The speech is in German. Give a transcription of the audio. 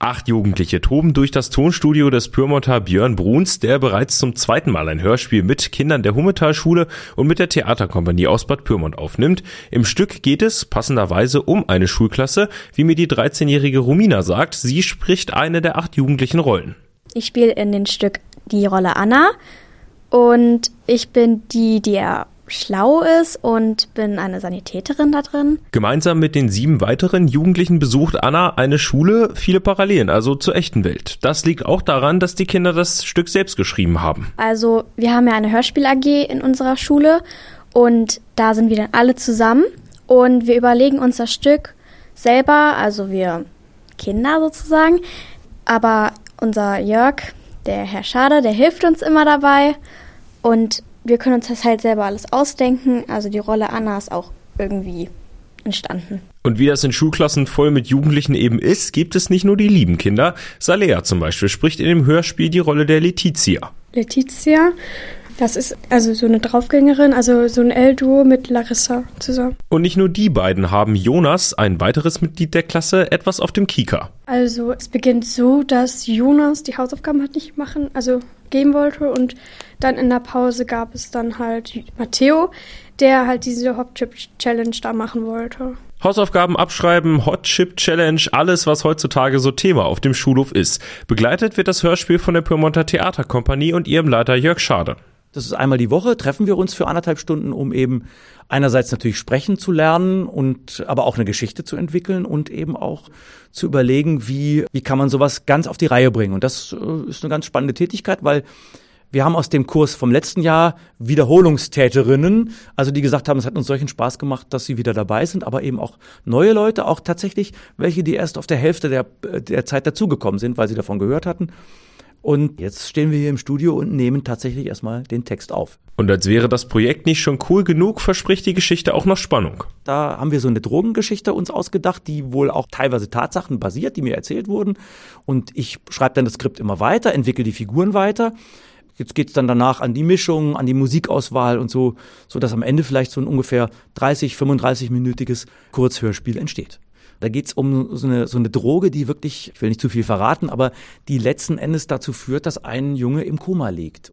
Acht Jugendliche toben durch das Tonstudio des Pyrmonter Björn Bruns, der bereits zum zweiten Mal ein Hörspiel mit Kindern der Hummetalschule und mit der Theaterkompanie aus Bad Pyrmont aufnimmt. Im Stück geht es passenderweise um eine Schulklasse, wie mir die 13-jährige Romina sagt. Sie spricht eine der acht jugendlichen Rollen. Ich spiele in dem Stück die Rolle Anna und ich bin die, die er schlau ist und bin eine Sanitäterin da drin. Gemeinsam mit den sieben weiteren Jugendlichen besucht Anna eine Schule, viele Parallelen, also zur echten Welt. Das liegt auch daran, dass die Kinder das Stück selbst geschrieben haben. Also wir haben ja eine Hörspiel AG in unserer Schule und da sind wir dann alle zusammen und wir überlegen uns das Stück selber, also wir Kinder sozusagen, aber unser Jörg, der Herr Schade, der hilft uns immer dabei und wir können uns das halt selber alles ausdenken. Also die Rolle Anna ist auch irgendwie entstanden. Und wie das in Schulklassen voll mit Jugendlichen eben ist, gibt es nicht nur die lieben Kinder. Salea zum Beispiel spricht in dem Hörspiel die Rolle der Letizia. Letizia, das ist also so eine Draufgängerin, also so ein L-Duo mit Larissa zusammen. Und nicht nur die beiden haben Jonas, ein weiteres Mitglied der Klasse, etwas auf dem Kika. Also es beginnt so, dass Jonas die Hausaufgaben hat nicht machen, also geben wollte und dann in der Pause gab es dann halt Matteo, der halt diese Hot Chip Challenge da machen wollte. Hausaufgaben abschreiben, Hot Chip Challenge, alles, was heutzutage so Thema auf dem Schulhof ist. Begleitet wird das Hörspiel von der Pyrmonter Theaterkompanie und ihrem Leiter Jörg Schade. Das ist einmal die Woche, treffen wir uns für anderthalb Stunden, um eben einerseits natürlich sprechen zu lernen und aber auch eine Geschichte zu entwickeln und eben auch zu überlegen, wie, wie kann man sowas ganz auf die Reihe bringen. Und das äh, ist eine ganz spannende Tätigkeit, weil wir haben aus dem Kurs vom letzten Jahr Wiederholungstäterinnen, also die gesagt haben, es hat uns solchen Spaß gemacht, dass sie wieder dabei sind, aber eben auch neue Leute, auch tatsächlich welche, die erst auf der Hälfte der, der Zeit dazugekommen sind, weil sie davon gehört hatten. Und jetzt stehen wir hier im Studio und nehmen tatsächlich erstmal den Text auf. Und als wäre das Projekt nicht schon cool genug, verspricht die Geschichte auch noch Spannung. Da haben wir so eine Drogengeschichte uns ausgedacht, die wohl auch teilweise Tatsachen basiert, die mir erzählt wurden. Und ich schreibe dann das Skript immer weiter, entwickle die Figuren weiter. Jetzt geht's dann danach an die Mischung, an die Musikauswahl und so, so dass am Ende vielleicht so ein ungefähr 30, 35-minütiges Kurzhörspiel entsteht. Da geht's um so eine, so eine Droge, die wirklich, ich will nicht zu viel verraten, aber die letzten Endes dazu führt, dass ein Junge im Koma liegt.